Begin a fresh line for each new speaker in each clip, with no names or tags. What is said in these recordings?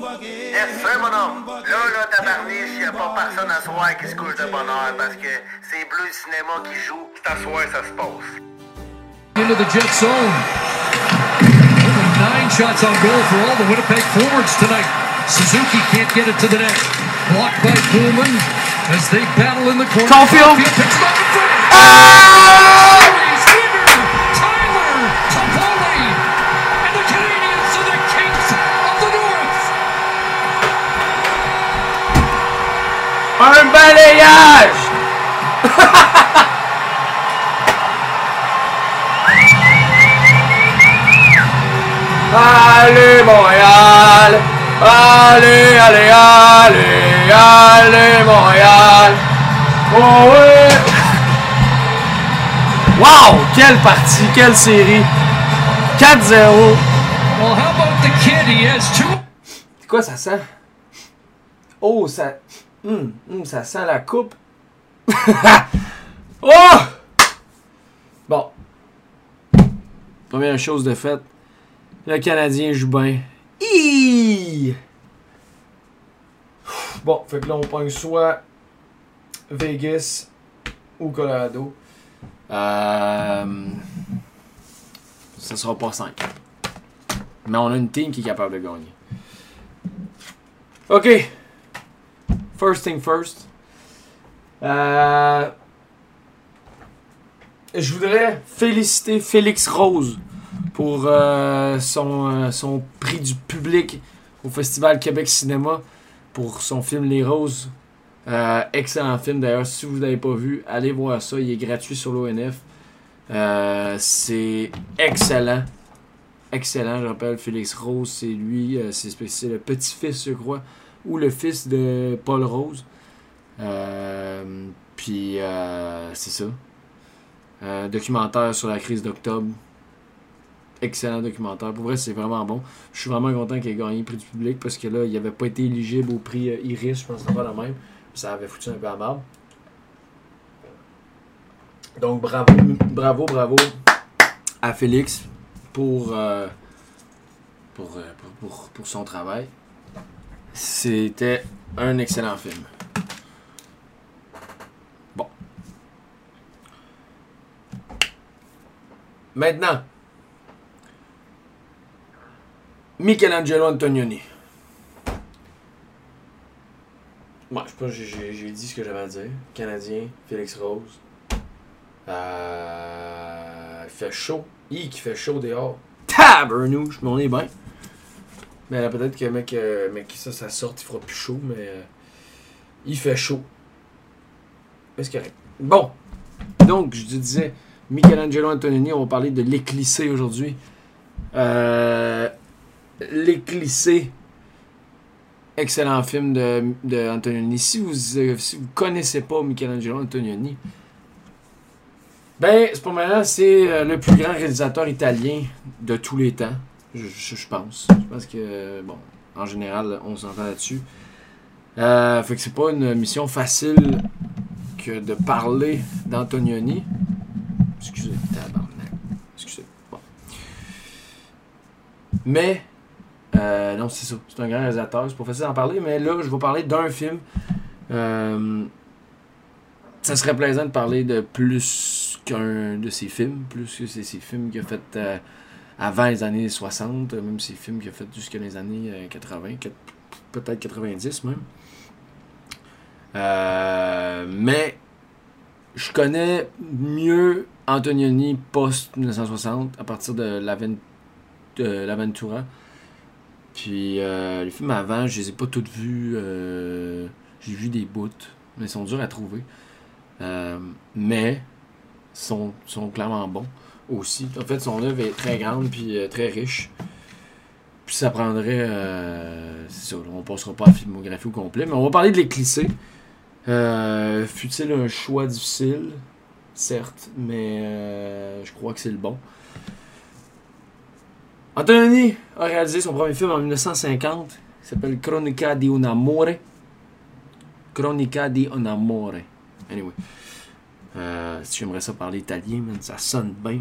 Yes, sir, mon homme. Là, là, tabarniche, y a pas personne à soir qui se couche de bonheur parce que c'est Bleu Cinéma qui joue. C'est à soir, ça se passe.
into the jet zone. Nine shots on goal for all the Winnipeg forwards tonight. Suzuki can't get it to the net. Blocked by Pullman as they battle in the corner.
Caulfield.
picks up in front.
Ah! Un balayage! allez Montréal! Allez, allez, allez, allez Montréal! Oh ouais! Wow! Quelle partie, quelle série! 4-0!
Well, how about the kid? He has two.
C'est quoi ça sent? Oh, ça. Hum, hum, ça sent la coupe. oh! Bon. Première chose de faite. Le Canadien joue bien. Bon, fait que là, on pogne soit Vegas ou Colorado. Euh, ça sera pas 5. Mais on a une team qui est capable de gagner. OK. First thing first. Euh, je voudrais féliciter Félix Rose pour euh, son, euh, son prix du public au Festival Québec Cinéma pour son film Les Roses. Excellent film d'ailleurs. Si vous ne l'avez pas vu, allez voir ça. Il est gratuit sur l'ONF. C'est excellent. Excellent, je rappelle, Félix Rose, c'est lui, c'est le petit-fils, je crois, ou le fils de Paul Rose. Euh, puis, euh, c'est ça. Euh, documentaire sur la crise d'octobre. Excellent documentaire. Pour vrai, c'est vraiment bon. Je suis vraiment content qu'il ait gagné le prix du public parce que là, il n'avait pas été éligible au prix euh, Iris, je pense que pas la même. Ça avait foutu un peu à marde. Donc, bravo, bravo, bravo à Félix pour, pour, pour- pour son travail. C'était un excellent film. Bon. Maintenant, Michelangelo Antonioni. Moi, je sais pas, j'ai- dit ce que j'avais à dire. Canadien, Félix Rose. Euh, il fait chaud. Hi, qui fait chaud dehors. Tabernouche, mais on est bien. Mais peut-être que mec, euh, mec, ça, ça sort, il fera plus chaud, mais euh, il fait chaud. Mais c'est correct. Bon. Donc, je te disais, Michelangelo Antonioni, on va parler de l'éclissé aujourd'hui. Euh, l'éclissé. Excellent film de, de. Si vous euh, si vous connaissez pas Michelangelo Antonioni, ben, pas mal, c'est le plus grand réalisateur italien de tous les temps. Je, je- pense. Je pense que, bon, en général, on s'entend là-dessus. Euh, fait que c'est pas une mission facile que de parler d'Antonioni. Excusez, tabarnak. Excusez. Bon. Mais, euh, non, c'est ça. C'est un grand réalisateur. C'est pas facile d'en parler, mais là, je vais parler d'un film. Euh, ça serait plaisant de parler de plus qu'un de ses films, plus que c'est ses films qu'il a fait euh, avant les années 60, euh, même ses films qu'il a fait jusqu'à les années euh, 80, quat- peut-être 90 même. Euh, mais je connais mieux Antonioni post-1960 à partir de l'Aven- de l'Aventura. Puis euh, les films avant, je les ai pas toutes vus. euh, J'ai vu des bouts, mais ils sont durs à trouver. Euh, mais sont, sont clairement bons aussi. En fait, son œuvre est très grande puis euh, très riche. Puis ça prendrait. euh, c'est ça, on passera pas à la filmographie au complet, mais on va parler de l'éclissé. Euh, Fut-il un choix difficile? Certes, mais je crois que c'est le bon. Antonioni a réalisé son premier film en 1950. Il s'appelle Cronica di un amore. Di un amore. Anyway. J'aimerais ça parler italien, ça sonne bien.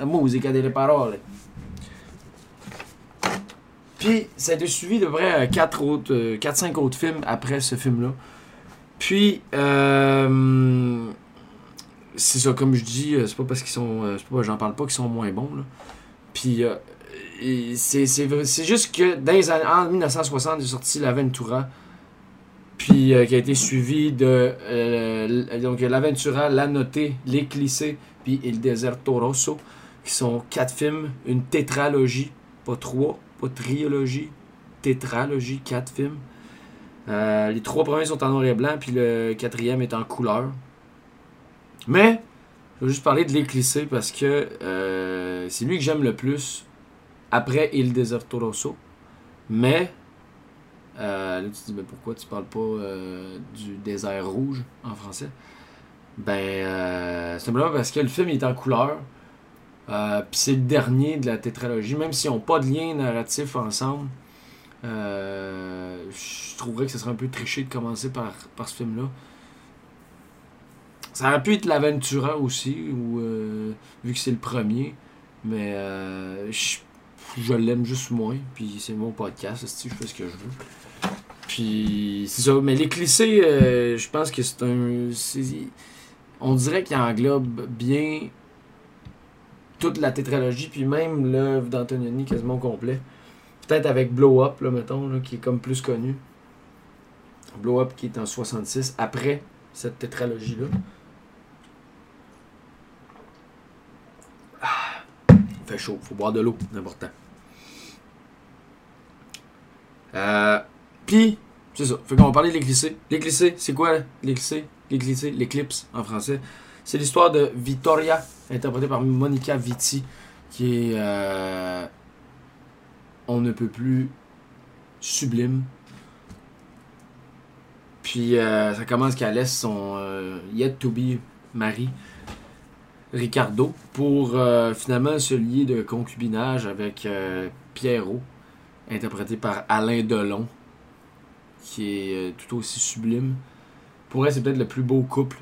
La musica delle parole. Puis ça a été suivi de vrai 4 autres, 4-5 autres films après ce film-là. Puis, euh, c'est ça, comme je dis, euh, c'est pas parce qu'ils sont. euh, c'est pas, j'en parle pas qu'ils sont moins bons. Là. Puis, euh, c'est, juste que dans les années, en 1960, est sorti l'Aventura. Puis, euh, qui a été suivi de. euh, donc, l'Aventura, La Notée, L'Éclissé, puis Il Deserto Rosso, qui sont quatre films, une tétralogie, pas trois, pas trilogie, tétralogie, quatre films. Euh, les trois premiers sont en noir et blanc, puis le quatrième est en couleur. Mais, je vais juste parler de l'éclissé parce que euh, c'est lui que j'aime le plus après Il Deserto Rosso. Mais, euh, là tu te dis, mais pourquoi tu parles pas euh, du désert rouge en français? Ben, simplement parce que le film est en couleur. Euh, puis c'est le dernier de la tétralogie, même s'ils n'ont pas de lien narratif ensemble. Euh, je trouverais que ce serait un peu triché de commencer par, par ce film-là. Ça aurait pu être l'Aventura aussi, ou, euh, vu que c'est le premier. Mais euh, je, l'aime juste moins. Puis c'est mon podcast, je fais ce que je veux. Puis c'est ça. Mais l'éclissé, euh, je pense que c'est un. On dirait qu'il englobe bien toute la tétralogie, puis même l'œuvre d'Antonioni quasiment complet. Peut-être avec Blow Up, là, mettons, là, qui est comme plus connu. Blow Up qui est en 66, après cette tétralogie-là. Ah, fait chaud, faut boire de l'eau, important. Euh, Puis, c'est ça. Fait qu'on va parler de l'éclissé. L'éclissé, c'est quoi l'éclissé L'éclissé, l'éclipse en français. C'est l'histoire de Vittoria, interprétée par Monica Vitti, qui est. euh, on ne peut plus sublime. Puis euh, ça commence qu'elle laisse son euh, yet to be mari, Ricardo, pour finalement se lier de concubinage avec Pierrot, interprété par Alain Delon, qui est tout aussi sublime. Pour elle, c'est peut-être le plus beau couple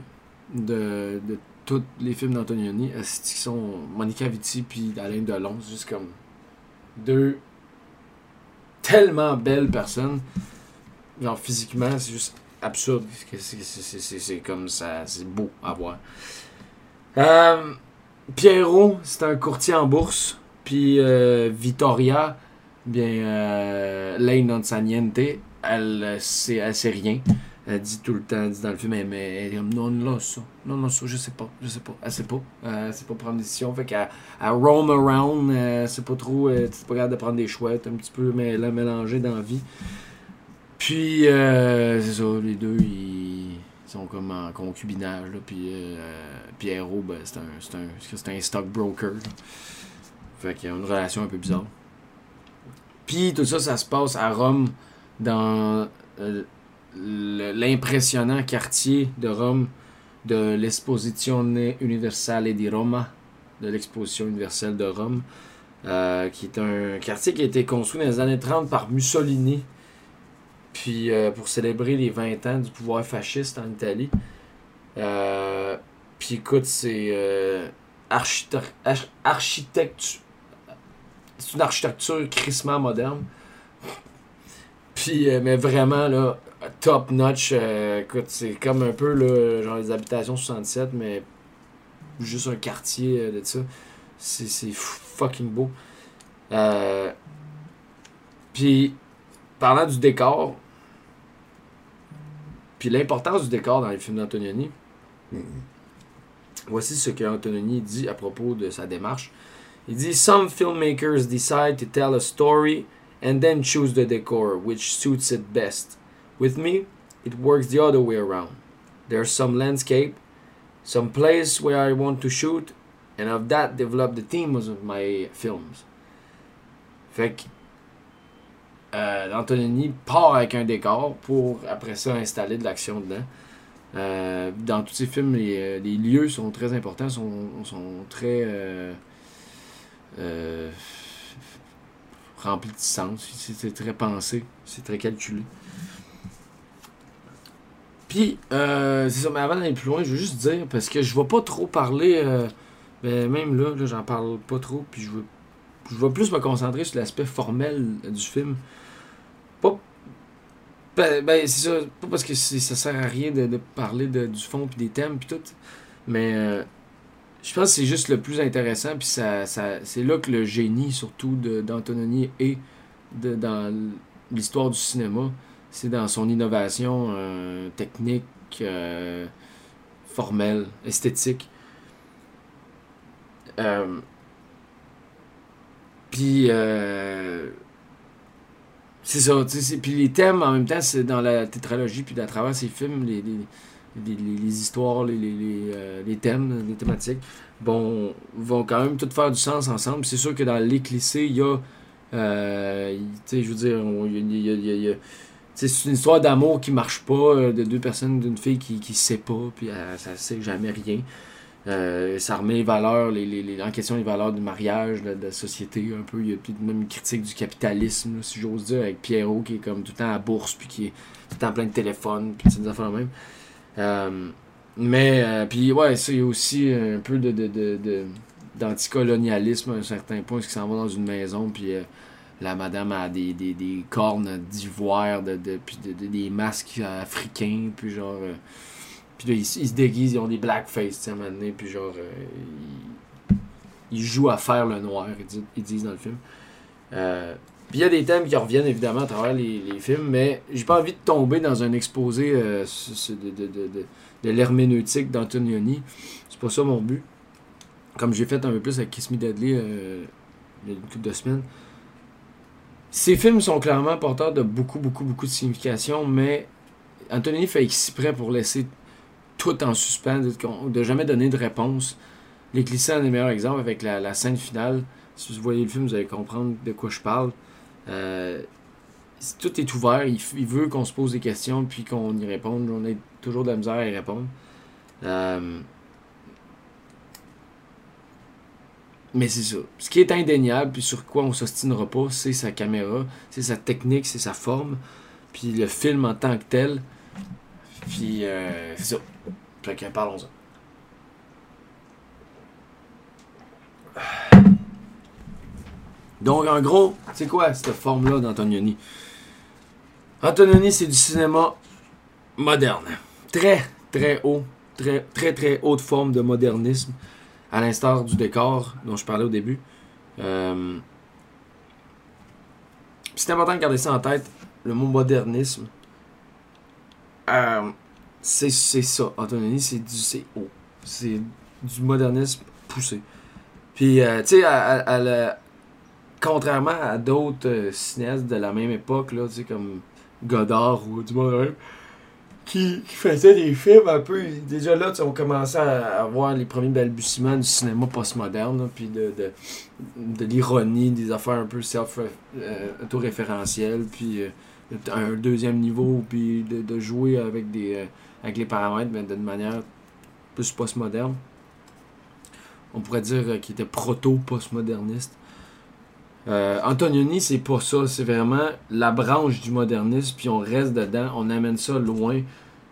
de tous les films d'Antonioni. Qui sont Monica Vitti puis Alain Delon. C'est juste comme deux tellement belles personnes. Genre physiquement, c'est juste absurde. C'est- comme ça, c'est beau à voir. Euh, Pierrot, c'est un courtier en bourse. Puis euh, Vittoria, bien, euh, lei non sa niente, elle, elle sait rien. Elle dit tout le temps, elle dit dans le film, elle, mais elle comme, non, non, ça, non, non, ça, je sais pas, je sais pas, elle sait pas, euh, elle sait pas prendre des décisions, fait qu'elle elle roam around, euh, c'est pas trop, euh, tu pas capable de prendre des chouettes, un petit peu mais la mélanger dans la vie. Puis, euh, c'est ça, les deux, ils sont comme en concubinage, là, puis euh, Pierrot, ben, c'est un, un, un stockbroker, là. Fait qu'il y a une relation un peu bizarre. Puis tout ça, ça se passe à Rome, dans euh, l'impressionnant quartier de Rome de l'Esposizione Universale di Roma, de l'exposition universelle de Rome, euh, qui est un quartier qui a été construit dans les années 30 par Mussolini, puis euh, pour célébrer les 20 ans du pouvoir fasciste en Italie. Euh, puis écoute, c'est architect- arch- architectu- c'est une architecture crissement moderne. Puis, mais vraiment, là, top notch. euh, écoute, c'est comme un peu, là, genre les habitations 67, mais juste un quartier euh, de ça. C'est fucking beau. Euh, puis, parlant du décor, puis l'importance du décor dans les films d'Antonioni, voici ce que Antonioni dit à propos de sa démarche. Il dit Some filmmakers decide to tell a story and then choose the decor which suits it best. With me, it works the other way around. There's some landscape, some place where I want to shoot, and of that develop the themes of my films. Fait que euh, Antonini part avec un décor pour après ça installer de l'action dedans. Euh, dans tous ses films, les, euh, les lieux sont très importants, sont, très euh, remplis de sens. C'est très pensé, c'est très calculé. Puis, euh, c'est ça, mais avant d'aller plus loin, je veux juste dire, parce que je vais pas trop parler, euh, ben, même là, là j'en parle pas trop, puis je veux je vais plus me concentrer sur l'aspect formel du film. Pas. Ben, ben, c'est ça. Pas parce que ça sert à rien de, parler du fond puis des thèmes puis tout. Mais euh, je pense que c'est juste le plus intéressant. Puis ça, ça, c'est là que le génie, surtout d'Antononi, est dans l'histoire du cinéma. C'est dans son innovation euh, technique, euh, formelle, esthétique. Euh, puis, c'est ça. Puis les thèmes, en même temps, c'est dans la tétralogie, puis à travers ces films, les, les, les, histoires, les, les, les, thèmes, les thématiques, bon, vont quand même tout faire du sens ensemble. C'est sûr que dans les clichés, il y a. Tu sais, je veux dire, il y a, y a, y a c'est une histoire d'amour qui marche pas, de deux personnes, d'une fille qui, qui sait pas, puis ça sait jamais rien. Euh, ça remet les valeurs, les, les, en question les valeurs du mariage, de, la société, un peu. Il y a même une critique du capitalisme, si j'ose dire, avec Pierrot qui est comme tout le temps à bourse, puis qui est tout le temps plein de téléphones, puis des affaires même. Euh, mais, euh, puis ouais, ça, il y a aussi un peu de, de, de, d'anticolonialisme à un certain point, parce qu'il s'en va dans une maison, puis la madame a des, des, des cornes d'ivoire, de, de, puis des masques africains, puis genre. Puis là, ils, se déguisent, ils ont des blackface, tu sais, puis genre, euh, ils, jouent à faire le noir, ils disent, dans le film. Euh, puis il y a des thèmes qui reviennent évidemment à travers les, films, mais j'ai pas envie de tomber dans un exposé euh, de, de, de, de l'herméneutique d'Antonioni. C'est pas ça mon but. Comme j'ai fait un peu plus avec Kiss Me Deadly il y a une couple de semaines. Ces films sont clairement porteurs de beaucoup, beaucoup, beaucoup de signification, mais Antonioni fait exprès pour laisser tout en suspens, de, jamais donner de réponse. Les en est le meilleur exemple avec la, scène finale. Si vous voyez le film, vous allez comprendre de quoi je parle. Euh, tout est ouvert. Il, veut qu'on se pose des questions puis qu'on y réponde. On a toujours de la misère à y répondre. Euh, mais c'est ça. Ce qui est indéniable, puis sur quoi on s'ostinera pas, c'est sa caméra, c'est sa technique, c'est sa forme, puis le film en tant que tel. Puis, euh, c'est ça. Fait que parlons-en. Donc, en gros, c'est quoi cette forme-là d'Antonioni? Antonioni, c'est du cinéma moderne. Très, très haut. Très, très, très haute forme de modernisme. À l'instar du décor dont je parlais au début. Euh, c'est important de garder ça en tête. Le mot modernisme. Euh, c'est ça. Antonini, c'est du haut. C'est du modernisme poussé. Puis, euh, tu sais, contrairement à d'autres euh, cinéastes de la même époque, là, comme Godard ou du monde qui, faisaient des films un peu. Déjà là, on commençait à avoir les premiers balbutiements du cinéma postmoderne, puis de, de, de l'ironie, des affaires un peu self-autoréférentielles, puis un deuxième niveau, puis de, jouer avec des avec les paramètres, mais d'une manière plus postmoderne. On pourrait dire euh, qu'il était proto-postmoderniste. Euh, Antonioni, c'est pas ça. C'est vraiment la branche du modernisme, puis on reste dedans, on amène ça loin.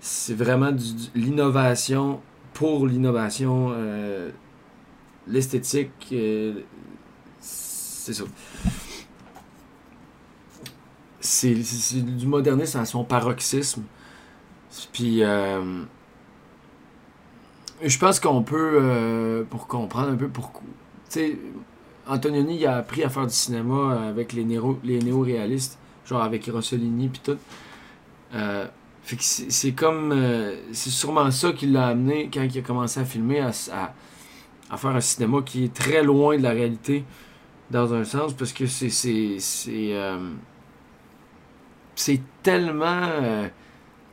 C'est vraiment l'innovation pour l'innovation. Euh, l'esthétique, euh, c'est ça. C'est du modernisme à son paroxysme. Puis, je pense qu'on peut, pour comprendre un peu pourquoi. Tu Antonioni il a appris à faire du cinéma avec les, néo, les néo-réalistes, genre avec Rossellini puis tout. Euh, c'est comme. c'est sûrement ça qui l'a amené quand il a commencé à filmer, à, à, faire un cinéma qui est très loin de la réalité, dans un sens, parce que c'est. C'est, c'est tellement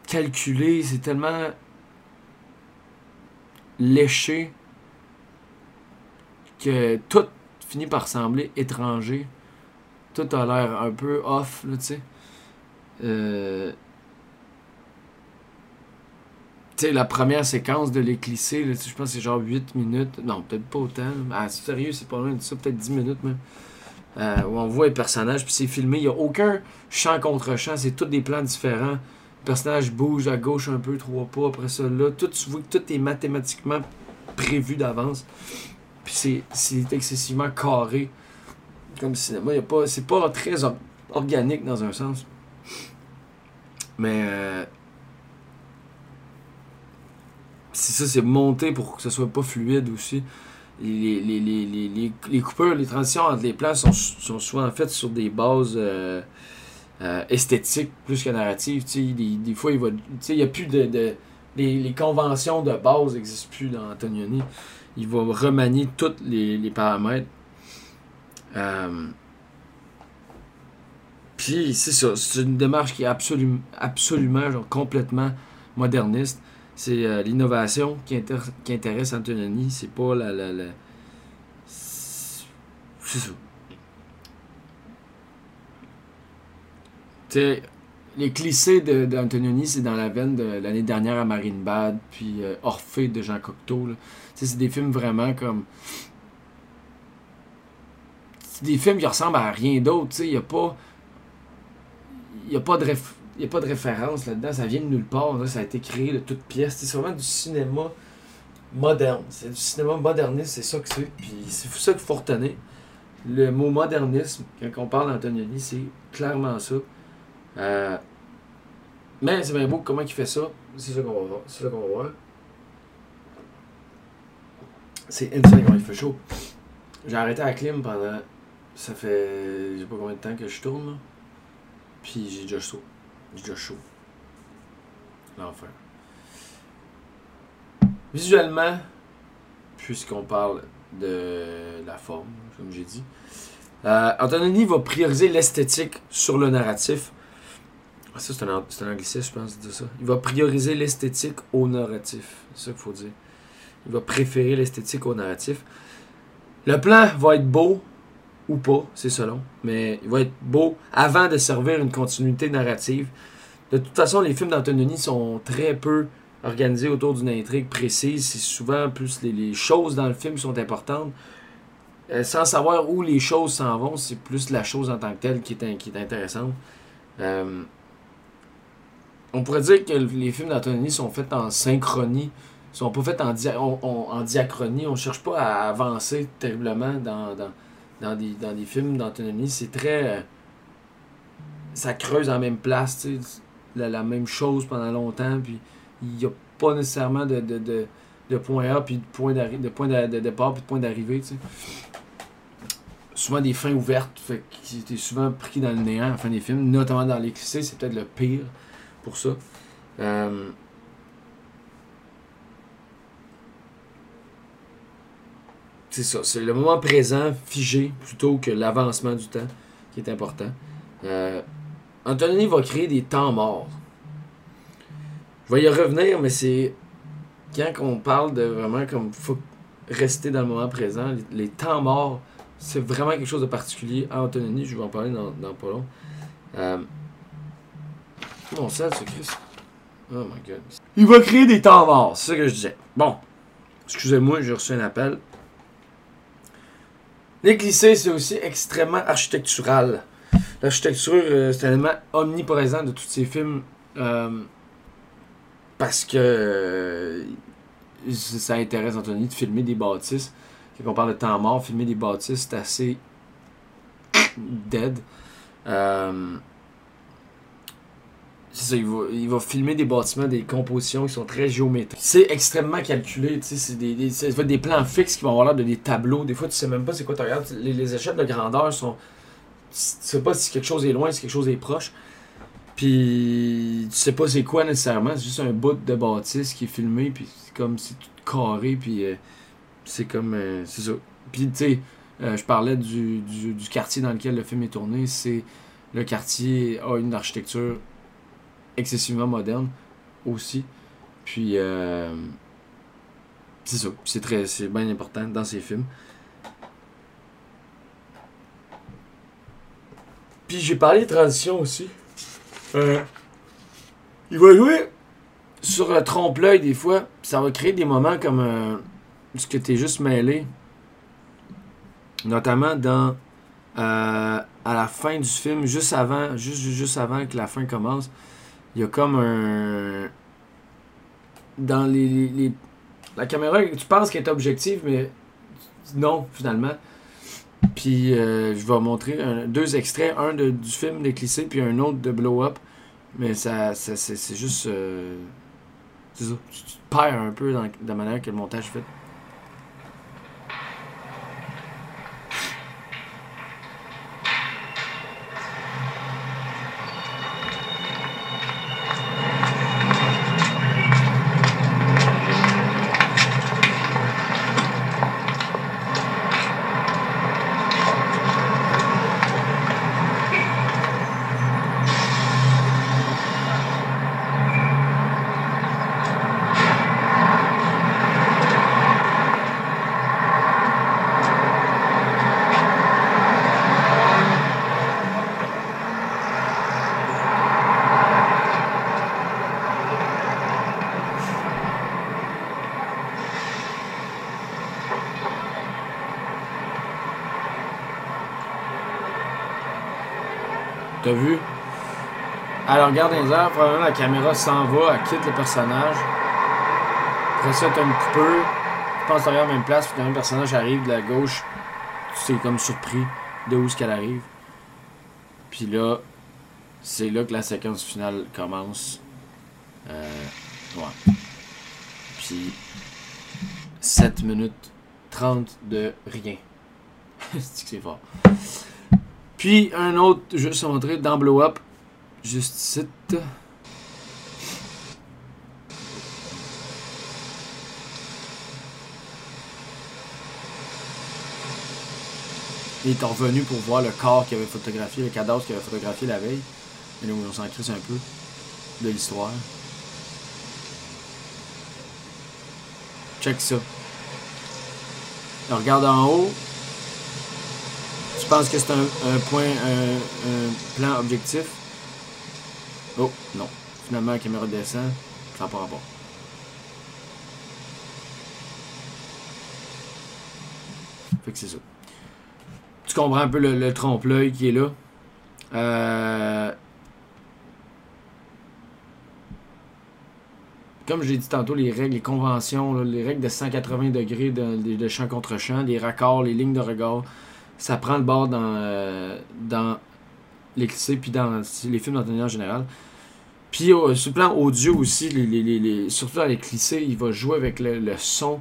calculé, c'est tellement léché que tout finit par sembler étranger. Tout a l'air un peu off, tu sais. Euh... Tu sais, la première séquence de l'éclissé, je pense que c'est genre 8 minutes. Non, peut-être pas autant. Ah, sérieux, c'est pas loin de ça, peut-être 10 minutes même. Euh, où on voit les personnages, puis c'est filmé. Il n'y a aucun champ contre champ, c'est tous des plans différents. Le personnage bouge à gauche un peu, trois pas après ça. Là, tout, tu vois que tout est mathématiquement prévu d'avance. Puis c'est excessivement carré comme cinéma. Y a pas, c'est pas très or- organique dans un sens. Mais euh, c'est ça, c'est monté pour que ce soit pas fluide aussi. Les, les, les, les, coupures, les transitions entre les plans sont, sont souvent faites sur des bases euh, euh, esthétiques plus que narratives. Des, des fois, il va. N'y a plus de. de les, les conventions de base n'existent plus dans Antonioni. Il va remanier tous les, les paramètres. Euh, puis c'est ça, c'est une démarche qui est absolument, absolument genre, complètement moderniste. C'est euh, l'innovation qui, qui intéresse Antonioni, c'est pas la. la, la- C'est ça. Tu sais, les clichés d'Antonioni, c'est dans la veine de l'année dernière à Marine Bad, puis euh, Orphée de Jean Cocteau. c'est des films vraiment comme. C'est des films qui ressemblent à rien d'autre. Il n'y a pas. Il a pas de y a pas de référence là-dedans, ça vient de nulle part, ça a été créé de toutes pièces. C'est vraiment du cinéma moderne. C'est du cinéma moderniste, c'est ça que c'est. Puis c'est ça qu'il faut retenir. Le mot modernisme, quand on parle d'Antonioni, c'est clairement ça. Euh, mais c'est bien beau comment il fait ça. C'est ça qu'on va voir. C'est ça qu'on va voir. C'est insane quand il fait chaud. J'ai arrêté la clim pendant. Ça fait. Je sais pas combien de temps que je tourne. Puis j'ai déjà chaud. J'ai déjà chaud. L'enfer. Visuellement, puisqu'on parle de la forme, comme j'ai dit, euh, Antonini va prioriser l'esthétique sur le narratif. Ah, Ça, c'est un, c'est un je pense, de ça. Il va prioriser l'esthétique au narratif. C'est ça qu'il faut dire. Il va préférer l'esthétique au narratif. Le plan va être beau ou pas, c'est selon, mais il va être beau avant de servir une continuité narrative. De toute façon, les films d'Antonini sont très peu organisés autour d'une intrigue précise. C'est souvent plus les, choses dans le film sont importantes. Euh, sans savoir où les choses s'en vont, c'est plus la chose en tant que telle qui est, qui est intéressante. Euh, on pourrait dire que les films d'Antonini sont faits en synchronie, sont pas faits en, dia- on- on- cherche pas à avancer terriblement dans, dans, des, films d'Antonini. C'est très. euh, ça creuse en même place, la, même chose pendant longtemps, puis il n'y a pas nécessairement de, point A, puis de point, de point de, départ, puis de point d'arrivée, tu. Souvent des fins ouvertes, fait que t'es souvent pris dans le néant à la fin des films, notamment dans les clichés, c'est peut-être le pire pour ça. Euh, c'est ça, c'est le moment présent figé plutôt que l'avancement du temps qui est important. Euh, va créer des temps morts. Je vais y revenir, mais c'est quand on parle de vraiment comme faut rester dans le moment présent, les, temps morts, c'est vraiment quelque chose de particulier à Antonini. Je vais en parler dans, dans pas long. Euh, Oh. Il va créer des temps morts, c'est ça que je disais. Bon, excusez-moi, j'ai reçu un appel. Les clichés, c'est aussi extrêmement architectural. L'architecture, euh, c'est un élément omniprésent de tous ces films. euh, parce que euh, ça intéresse Anthony de filmer des bâtisses. Quand on parle de temps mort, filmer des bâtisses, c'est assez dead. C'est ça, il va, il va filmer des bâtiments, des compositions qui sont très géométriques. C'est extrêmement calculé, tu sais, c'est des, des plans fixes qui vont avoir l'air de des tableaux. Des fois, tu sais même pas c'est quoi tu regardes. Les, les échelles de grandeur sont. Tu sais pas si quelque chose est loin, si quelque chose est proche. Puis tu sais pas c'est quoi nécessairement, c'est juste un bout de bâtisse qui est filmé, puis c'est comme c'est tout carré, puis euh, c'est comme. euh, c'est ça. Puis tu sais, euh, je parlais du, du, du quartier dans lequel le film est tourné, c'est. Le quartier a une architecture excessivement moderne aussi. Puis euh, c'est ça, c'est très c'est bien important dans ces films. Puis j'ai parlé de transition aussi. Euh, il va jouer sur le trompe-l'œil des fois. Ça va créer des moments comme euh, ce que t'es juste mêlé. Notamment dans euh, à la fin du film, juste avant, juste, juste avant que la fin commence, il y a comme un. Dans les. les- les- la caméra, tu penses qu'elle est objective, mais non, finalement. Puis euh, je vais montrer deux extraits, un de- du film d'Éclissé, puis un autre de Blow Up. Mais ça, ça- c'est juste. euh, tu te perds un peu dans, dans la manière que le montage est fait. T'as vu? Elle regarde les airs, probablement la caméra s'en va, elle quitte le personnage. Après ça, t'as une coupeur. Tu penses que la même place, puis quand le personnage arrive de la gauche, tu es comme surpris de où est-ce qu'elle arrive. Puis là, c'est là que la séquence finale commence. Euh, ouais. Puis 7 minutes 30 de rien. c'est que c'est fort. Puis un autre, juste montrer, dans Blow Up, juste ici. Il est revenu pour voir le corps qu'il avait photographié, le cadavre qu'il avait photographié la veille. Et là, on s'en un peu de l'histoire. Check ça. Regarde en haut. Tu penses que c'est un, point, un, plan objectif? Oh, non. Finalement, la caméra descend. Ça n'a pas rapport. Fait que c'est ça. Tu comprends un peu le, trompe-l'œil qui est là? Euh... Comme j'ai dit tantôt, les règles, les conventions, les règles de 180 degrés de, de- de champ contre champ, les raccords, les lignes de regard, ça prend le bord dans, euh, dans l'éclissé puis dans les films d'Anthony en général. Puis euh, sur le plan audio aussi, les, les- les- les- surtout dans l'éclissé, il va jouer avec le, son,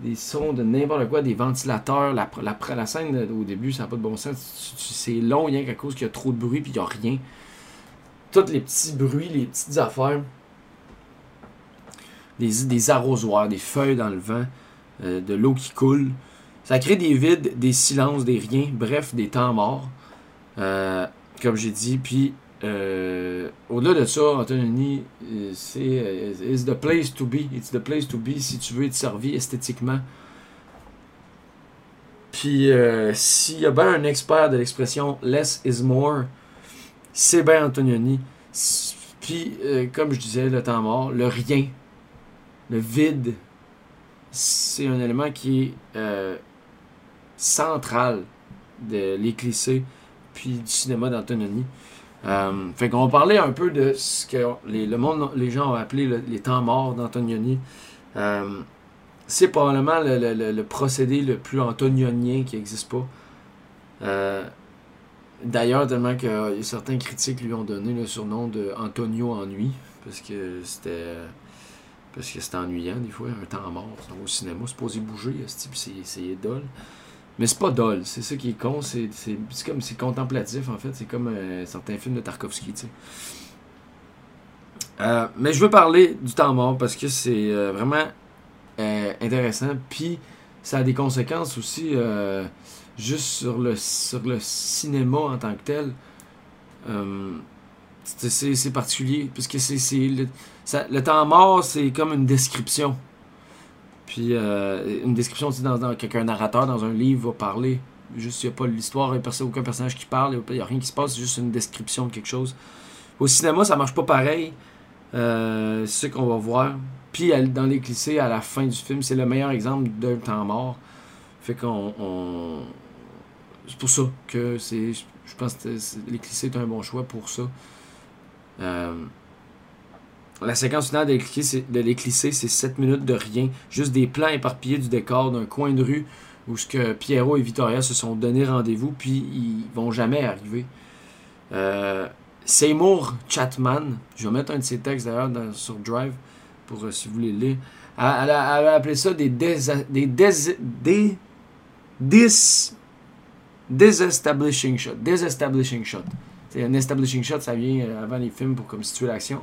des sons de n'importe quoi, des ventilateurs. La, la, scène au début, ça n'a pas de bon sens. C'est long, rien qu'à cause qu'il y a trop de bruit puis il n'y a rien. Tous les petits bruits, les petites affaires. Des, des arrosoirs, des feuilles dans le vent, euh, de l'eau qui coule. Ça crée des vides, des silences, des riens, bref, des temps morts. Euh, comme j'ai dit, puis euh, au-delà de ça, Antonini, euh, c'est it's the place to be. It's the place to be si tu veux être servi esthétiquement. Puis s'il y a bien un expert de l'expression less is more, c'est bien Antonioni. Puis comme je disais, le temps mort, le rien, le vide, c'est un élément qui est central de l'éclissé puis du cinéma d'Antononi. Euh, fait qu'on parler un peu de ce que les, le monde, les gens ont appelé le- les temps morts d'Antonioni. Euh, c'est probablement le, procédé le plus antonionien qui n'existe pas. Euh, D'ailleurs, tellement que euh, certains critiques lui ont donné le surnom de Antonio Ennui, parce que c'était parce que c'était ennuyant des fois, un temps mort au cinéma, c'est posé bouger, puis c'est c'est dole. Mais c'est pas dole, c'est ça qui est con, c'est comme c'est contemplatif en fait, c'est comme euh, certains films de Tarkovsky, tu sais. Euh, mais je veux parler du temps mort parce que c'est euh, vraiment euh, intéressant, puis ça a des conséquences aussi juste sur le, sur le cinéma en tant que tel. C'est- particulier, parce que c'est le temps mort, c'est comme une description. Puis euh, une description, tu sais, dans, dans, qu'un narrateur dans un livre va parler. Juste, il n'y a pas l'histoire, il n'y a aucun personnage qui parle, il n'y a, rien qui se passe, c'est juste une description de quelque chose. Au cinéma, ça marche pas pareil. Euh, c'est ce qu'on va voir. Puis dans les clichés, à la fin du film, c'est le meilleur exemple d'un temps mort. Fait qu'on. on- C'est pour ça que c'est. Je pense que les clichés est un bon choix pour ça. Euh, la séquence finale de de l'éclissé, c'est 7 minutes de rien. Juste des plans éparpillés du décor d'un coin de rue où ce que Pierrot et Victoria se sont donné rendez-vous, puis ils vont jamais arriver. Euh, Seymour Chatman, je vais mettre un de ses textes d'ailleurs sur Drive pour euh, si vous voulez le lire. Elle, a, appelé ça des des des des, des dis disestablishing shot. Disestablishing shot. Un establishing shot, ça vient euh, avant les films pour comme situer l'action,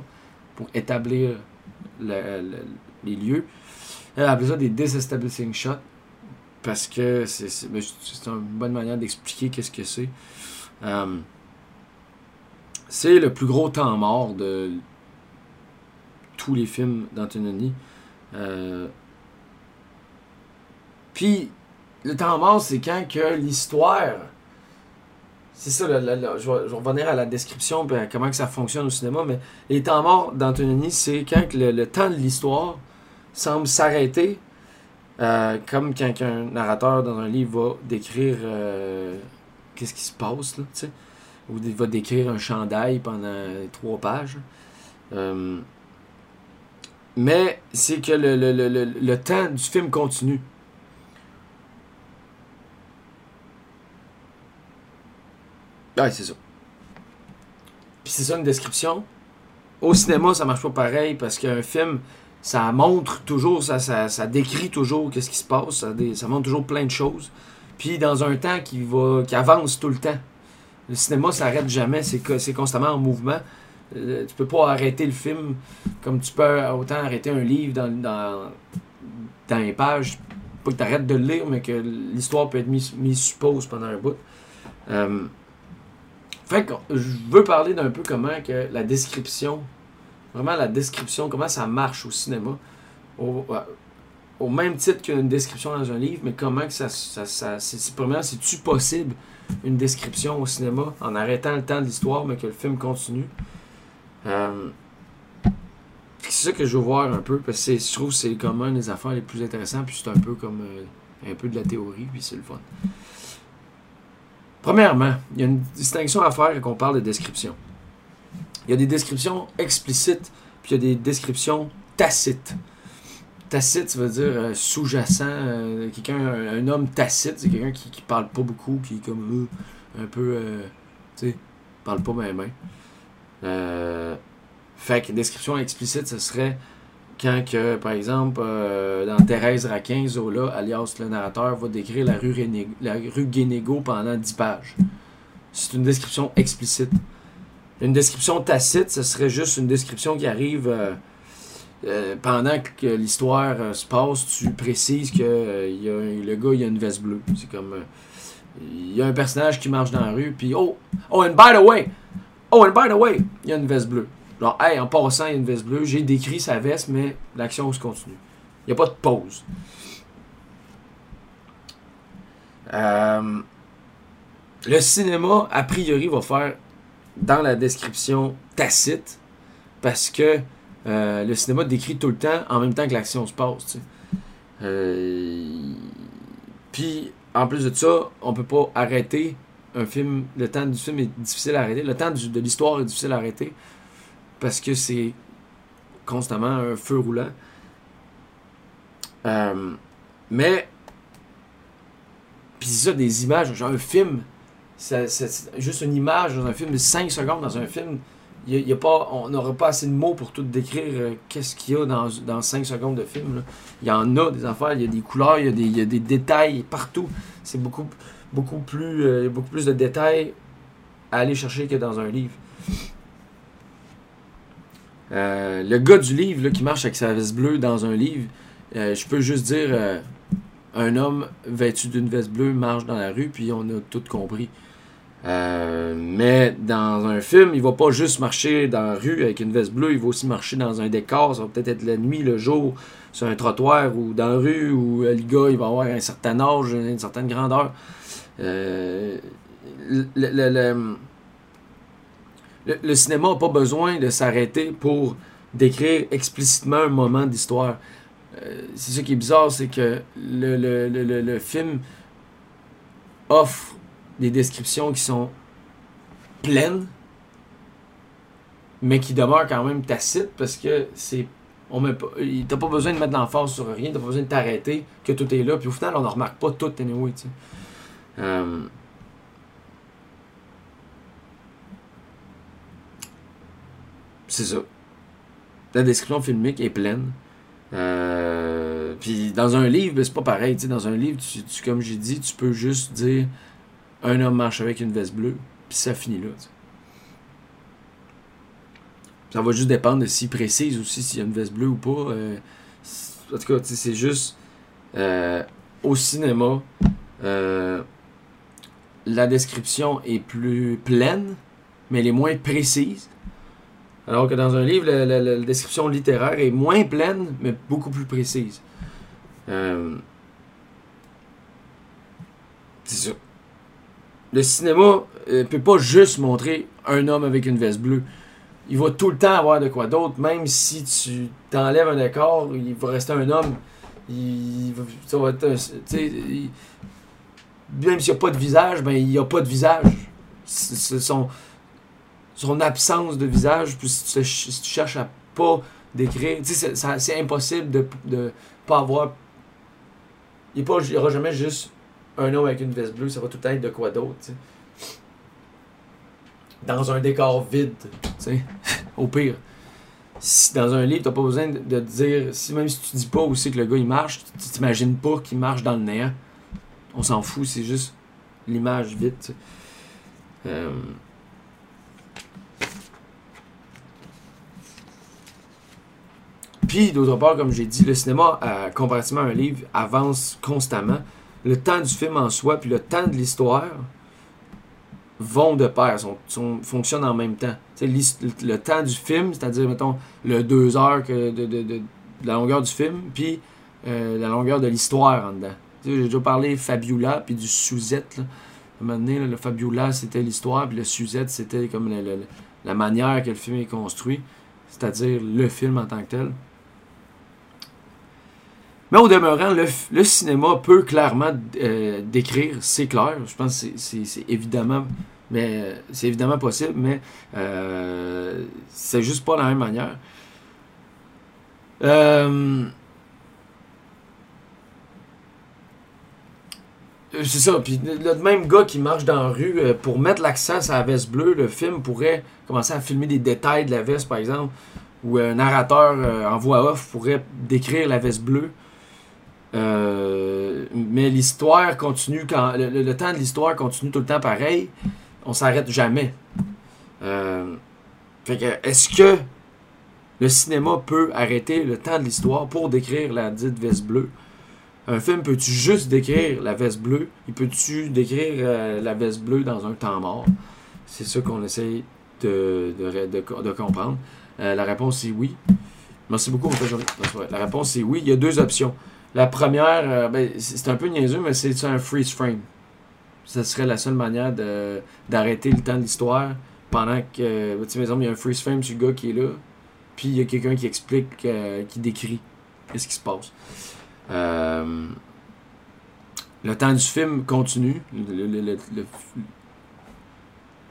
pour établir le- le- les lieux. Elle a appelé ça des disestablishing shots parce que ben, c'est une bonne manière d'expliquer qu'est-ce que c'est. Euh, c'est le plus gros temps mort de tous les films d'Antonioni. Euh, Puis, le temps mort, c'est quand que l'histoire. C'est ça, le- le- je, vais, revenir à la description à comment que ça fonctionne au cinéma, mais les temps morts d'Antonioni, c'est quand le, le temps de l'histoire semble s'arrêter, euh, comme quand un narrateur dans un livre va décrire euh, qu'est-ce qui se passe, là, ou il va décrire un chandail pendant trois pages. Euh, mais c'est que le, le, le temps du film continue. Ouais, c'est ça. Puis c'est ça une description. Au cinéma, ça marche pas pareil parce qu'un film, ça montre toujours, ça, ça, ça décrit toujours qu'est-ce qui se passe, ça, montre toujours plein de choses. Puis dans un temps qui va qui avance tout le temps. Le cinéma s'arrête jamais, c'est co- c'est constamment en mouvement. Euh, tu peux pas arrêter le film comme tu peux autant arrêter un livre dans, dans, dans les pages. Pas que tu arrêtes de le lire, mais que l'histoire peut être mise, mise pause pendant un bout. Euh, que je veux parler d'un peu comment que la description, vraiment la description, comment ça marche au cinéma. Au, euh, même titre qu'une description dans un livre, mais comment que ça. c'est, c'est- premièrement, c'est-tu possible une description au cinéma en arrêtant le temps de l'histoire, mais que le film continue? Euh, c'est ça que je veux voir un peu, parce que c'est- je trouve que c'est comme un des affaires les plus intéressantes, puis c'est un peu comme euh, un peu de la théorie, puis c'est le fun. Premièrement, il y a une distinction à faire quand on parle de description. Il y a des descriptions explicites, puis il y a des descriptions tacites. Tacite, ça veut dire euh, sous-jacent. euh, quelqu'un, un, homme tacite, c'est quelqu'un qui, parle pas beaucoup, qui est comme euh, un peu. euh, tu sais, parle pas même. Fait que description explicite, ce serait quand que, par exemple, euh, dans Thérèse Raquin, Zola, alias le narrateur, va décrire la rue, Guénégo pendant 10 pages. C'est une description explicite. Une description tacite, ce serait juste une description qui arrive euh, euh, pendant que l'histoire se passe, tu précises que le gars, il a une veste bleue. C'est comme... il y a un personnage qui marche dans la rue, puis oh, oh, and by the way, oh, and by the way, il y a une veste bleue. Genre, hey, en passant, il y a une veste bleue. J'ai décrit sa veste, mais l'action se continue. Il n'y a pas de pause. Euh, le cinéma, a priori, va faire dans la description tacite parce que euh, le cinéma décrit tout le temps en même temps que l'action se passe. Euh, Puis, en plus de ça, on peut pas arrêter un film. Le temps du film est difficile à arrêter. Le temps de l'histoire est difficile à arrêter parce que c'est constamment un feu roulant. Euh, mais, puis ça, des images, genre un film, juste une image dans un film, 5 secondes dans un film, il y a- pas, on n'aura pas assez de mots pour tout décrire euh, qu'est-ce qu'il y a dans, dans 5 secondes de film. Il y en a des affaires, il y a des couleurs, il y a des, détails partout. C'est beaucoup, beaucoup, euh, beaucoup plus de détails à aller chercher que dans un livre. Euh, le gars du livre qui marche avec sa veste bleue dans un livre, euh, je peux juste dire euh, un homme vêtu d'une veste bleue marche dans la rue, puis on a tout compris. Mais dans un film, il va pas juste marcher dans la rue avec une veste bleue, il va aussi marcher dans un décor. Ça va peut-être être la nuit, le jour, sur un trottoir ou dans la rue où le gars il va avoir un certain âge, une certaine grandeur. Le- le- cinéma n'a pas besoin de s'arrêter pour décrire explicitement un moment d'histoire. Euh, c'est ça qui est bizarre, c'est que le, film offre des descriptions qui sont pleines, mais qui demeurent quand même tacites parce que c'est on pas, t'as pas besoin de mettre l'emphase sur rien, t'as pas besoin de t'arrêter, que tout est là, puis au final, on ne remarque pas tout anyway, tu. Euh, c'est ça. La description filmique est pleine. Euh, puis dans un livre, ben, c'est pas pareil. tu sais, Dans un livre, tu, comme j'ai dit, tu peux juste dire un homme marche avec une veste bleue, puis ça finit là. Ça va juste dépendre de s'il précise aussi s'il y a une veste bleue ou pas. euh, en tout cas, c'est juste euh, au cinéma, la description est plus pleine, mais elle est moins précise. Alors que dans un livre, la, description littéraire est moins pleine, mais beaucoup plus précise. Euh, c'est ça. Le cinéma ne peut pas juste montrer un homme avec une veste bleue. Il va tout le temps avoir de quoi d'autre, même si tu t'enlèves un décor, il va rester un homme. Il, va- ça va être un- il- même s'il n'y a pas de visage, ben il n'y a pas de visage. Son absence de visage, puis si tu, cherches à pas décrire, tu c'est- impossible de, de pas avoir. Il n'y aura jamais juste un homme avec une veste bleue, ça va tout être de quoi d'autre, tu. Dans un décor vide, au pire. Dans un livre, t'as pas besoin de, dire, si, même si tu dis pas c'est que le gars il marche, tu t'imagines pas qu'il marche dans le néant. On s'en fout, c'est juste l'image sais. Euh, Puis, d'autre part, comme j'ai dit, le cinéma, euh, comparativement à un livre, avance constamment. Le temps du film en soi, puis le temps de l'histoire vont de pair, fonctionnent en même temps. Le, temps du film, c'est-à-dire, mettons, le deux heures que de, la longueur du film, puis euh, la longueur de l'histoire en dedans. J'ai déjà parlé Fabiola, puis du Suzette. À un moment donné, le Fabiola, c'était l'histoire, puis le Suzette, c'était comme la manière que le film est construit, c'est-à-dire le film en tant que tel. Mais au demeurant, le, cinéma peut clairement euh, décrire, c'est clair. Je pense que c'est- évidemment, mais euh, c'est évidemment possible, mais euh, c'est juste pas la même manière. C'est ça. Puis le même gars qui marche dans la rue, pour mettre l'accent sur la veste bleue, le film pourrait commencer à filmer des détails de la veste, par exemple, ou un narrateur en voix off pourrait décrire la veste bleue. Euh, mais l'histoire continue quand le, temps de l'histoire continue tout le temps pareil. On s'arrête jamais. Euh, fait que est-ce que le cinéma peut arrêter le temps de l'histoire pour décrire la dite veste bleue? Un film peut-tu juste décrire la veste bleue? Il peut-tu décrire euh, la veste bleue dans un temps mort? C'est ça qu'on essaye de, comprendre. La réponse est oui. Merci beaucoup, c'est vrai. La réponse est oui. Il y a deux options. La première, euh, ben, c'est un peu niaiseux, mais c'est un freeze frame. Ce serait la seule manière d'arrêter le temps de l'histoire pendant que, tu sais, il y a un freeze frame sur le gars qui est là, puis il y a quelqu'un qui explique, euh, qui décrit qu'est-ce qui se passe. Euh, le temps du film continue, le, le- le-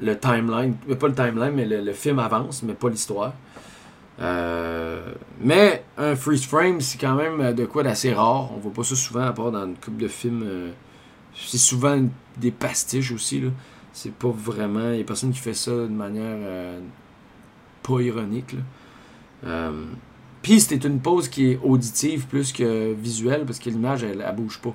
le- timeline, pas le timeline, mais le film avance, mais pas l'histoire. Euh, mais un freeze frame, c'est quand même de quoi d'assez rare. On voit pas ça souvent, à part dans une couple de films. euh, c'est souvent des pastiches aussi. là. C'est pas vraiment. Il y a personne qui fait ça de manière euh, pas ironique. Euh, Puis c'était une pause qui est auditive plus que visuelle parce que l'image elle, bouge pas.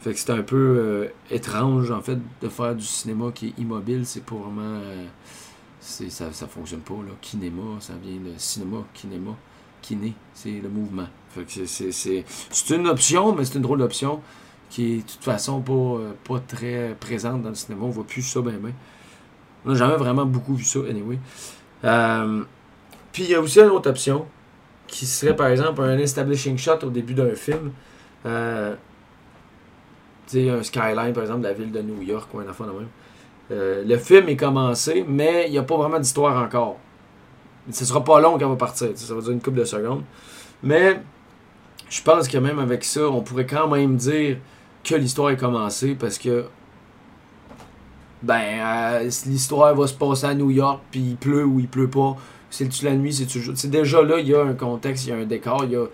Fait que c'est un peu euh, étrange en fait de faire du cinéma qui est immobile. C'est pas vraiment. euh, ça, ça fonctionne pas. Là. Kinéma, ça vient de cinéma, kinéma, kiné, c'est le mouvement. C'est une option, mais c'est une drôle d'option qui est de toute façon pas, euh, pas très présente dans le cinéma. On voit plus ça ben ben. On n'a jamais vraiment beaucoup vu ça, anyway. Euh, puis il y a aussi une autre option qui serait par exemple un establishing shot au début d'un film. Euh, tu sais, un skyline par exemple de la ville de New York ou un enfant de même. Euh, le film est commencé, mais il n'y a pas vraiment d'histoire encore. Ce sera pas long on va partir. Ça va durer une couple de secondes. Mais je pense que même avec ça, on pourrait quand même dire que l'histoire est commencée parce que ben euh, l'histoire va se passer à New York, puis il pleut ou il pleut pas. c'est-tu la nuit, c'est-tu le jour? Déjà là, il y a un contexte, il y a un décor, il y a,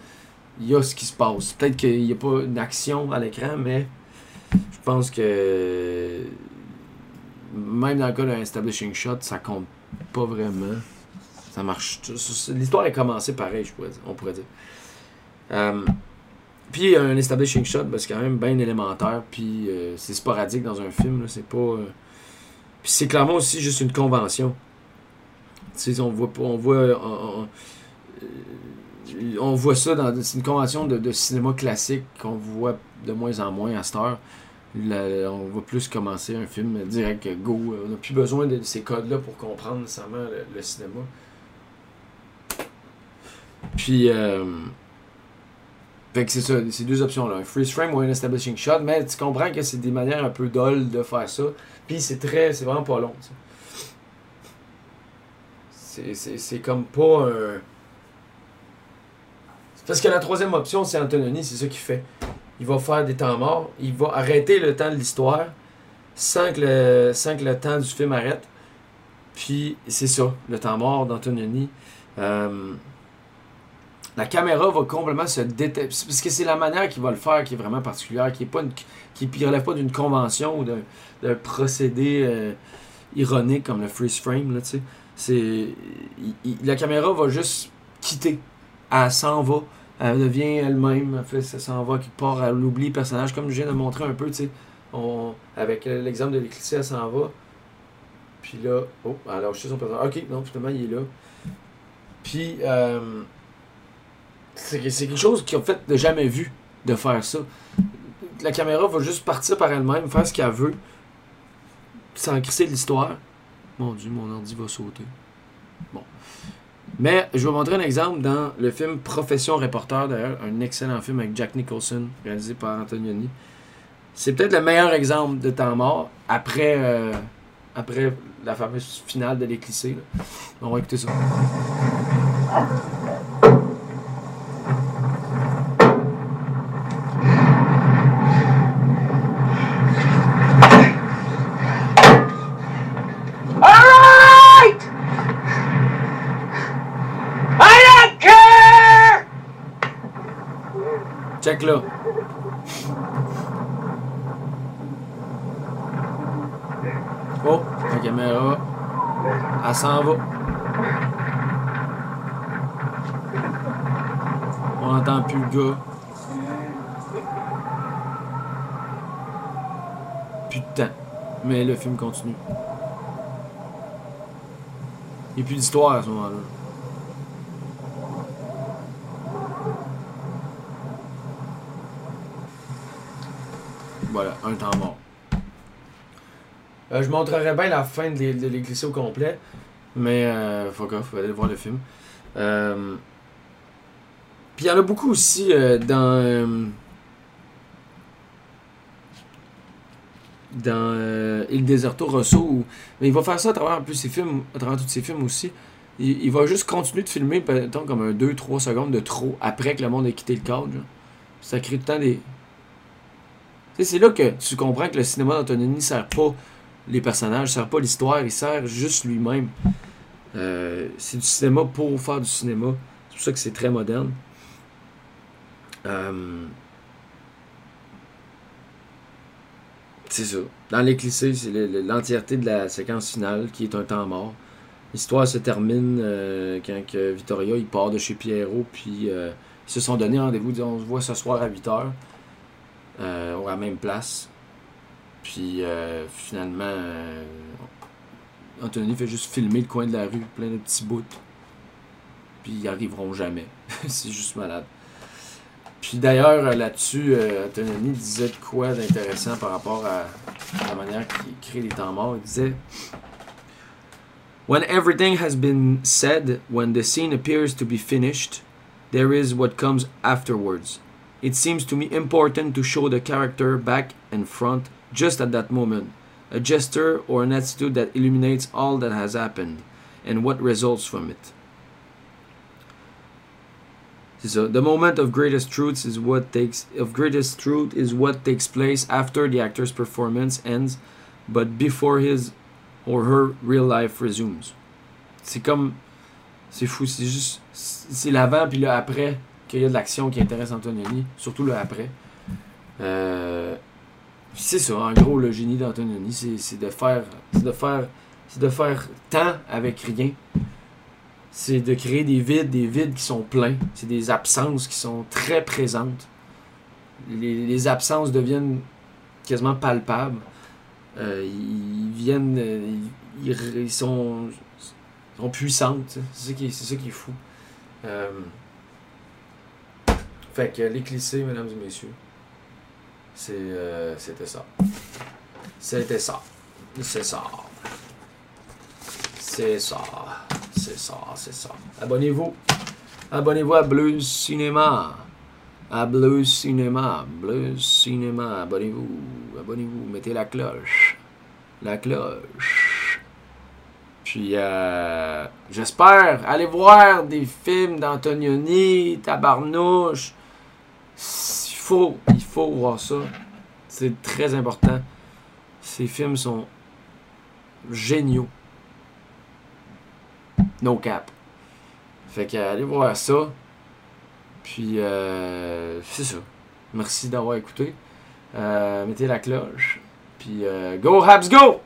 il y a ce qui se passe. Peut-être qu'il n'y a pas une à l'écran, mais je pense que même dans le cas d'un establishing shot, ça compte pas vraiment. Ça marche. L'histoire est commencée pareil, je pourrais dire, on pourrait dire. Euh, puis un establishing shot, ben, c'est quand même bien élémentaire, puis euh, c'est sporadique dans un film, c'est pas. euh, Puis c'est clairement aussi juste une convention. Tu on voit. On voit. On, voit ça dans. Une convention de, de cinéma classique qu'on voit de moins en moins à cette heure. On va plus commencer un film direct go. On n'a plus besoin de ces codes-là pour comprendre nécessairement le, cinéma. Puis, euh, fait que c'est ça, ces deux options-là, un freeze frame ou un establishing shot, mais tu comprends que c'est des manières un peu dolles de faire ça. Puis c'est très, c'est vraiment pas long. C'est, comme pas un. Parce que la troisième option, c'est Antononi, c'est ça qu'il fait. Il va faire des temps morts, il va arrêter le temps de l'histoire sans que le, temps du film arrête. Puis c'est ça, le temps mort d'Antononi. Euh, la caméra va complètement se détacher. Parce que c'est la manière qu'il va le faire qui est vraiment particulière, qui qui relève pas d'une convention ou d'un, procédé euh, ironique comme le freeze frame. Là, la caméra va juste quitter. Elle s'en va. Elle devient elle-même. Elle ça s'en va quelque part. Elle oublie le personnage. Comme je viens de montrer un peu, tu sais. Avec l'exemple de l'éclipse, elle s'en va. Puis là, oh, elle a son personnage. Ok, non, finalement, il est là. Puis, euh, c'est que- c'est quelque chose qu'ils ont fait de jamais vu de faire ça. La caméra va juste partir par elle-même, faire ce qu'elle veut, sans crisser l'histoire. Mon dieu, mon ordi va sauter. Bon. Mais je vais montrer un exemple dans le film Profession Reporter, d'ailleurs, un excellent film avec Jack Nicholson, réalisé par Antonioni. C'est peut-être le meilleur exemple de temps mort après, euh, après la fameuse finale de l'éclissé. On va écouter ça. Là. Oh, la caméra. Elle s'en va. On n'entend plus le gars. Plus de temps. Mais le film continue. Il n'y a plus d'histoire à ce moment-là. Un temps mort. Euh, je montrerai bien la fin de de l'église au complet, mais euh, fuck off, allez voir le film. Euh, Puis il y en a beaucoup aussi euh, dans. dans Il Deserto Rosso. où- mais il va faire ça à travers peu ses films, à travers tous ses films aussi. Il, va juste continuer de filmer, mettons, comme un 2-3 secondes de trop après que le monde ait quitté le cadre. Ça crée tout le temps des. C'est là que tu comprends que le cinéma d'Antonini sert pas les personnages, sert pas l'histoire, il sert juste lui-même. Euh, c'est du cinéma pour faire du cinéma. C'est pour ça que c'est très moderne. Euh, c'est ça. Dans l'éclissé, c'est le- le- l'entièreté de la séquence finale qui est un temps mort. L'histoire se termine euh, quand que Vittoria part de chez Pierrot, puis ils se sont donné rendez-vous, on se voit ce soir à 8h, euh, à même place. Puis euh, finalement, euh, fait juste filmer le coin de la rue, plein de petits bouts. Puis ils arriveront jamais. c'est juste malade. Puis d'ailleurs, euh, là-dessus, euh, Anthony disait de quoi d'intéressant par rapport à la manière qu'il crée les temps morts. Il disait When everything has been said, when the scene appears to be finished, there is what comes afterwards. It seems to me important to show the character back and front just at that moment, a gesture or an attitude that illuminates all that has happened and what results from it. So. The moment of greatest truth is what takes of greatest truth is what takes place after the actor's performance ends, but before his or her real life resumes. C'est comme C'est fou, c'est juste. C'est l'avant puis le après qu'il y a de l'action qui intéresse Antonioni, surtout le après. Euh, c'est ça, en gros, le génie d'Antonioni, c'est de faire. C'est de faire. C'est de faire tant avec rien. C'est de créer des vides, des vides qui sont pleins. C'est des absences qui sont très présentes. Les, absences deviennent quasiment palpables. Euh, ils viennent. euh, ils, sont, ils sont puissantes. C'est ça, qui est- qui est fou. Fait que les clichés, mesdames et messieurs, c'est, euh, c'était ça. C'était ça. C'est ça. C'est ça. C'est ça, c'est ça. Abonnez-vous. Abonnez-vous à Bleu Cinéma. À Bleu Cinéma. Bleu Cinéma. Abonnez-vous. Abonnez-vous. Mettez la cloche. La cloche. Puis, euh, j'espère. Allez voir des films d'Antonioni, Tabarnouche. Il faut, il faut voir ça. C'est très important. Ces films sont géniaux. No cap. Fait que allez voir ça. Puis euh, c'est ça. Merci d'avoir écouté. Euh, mettez la cloche. Puis euh, go Habs go!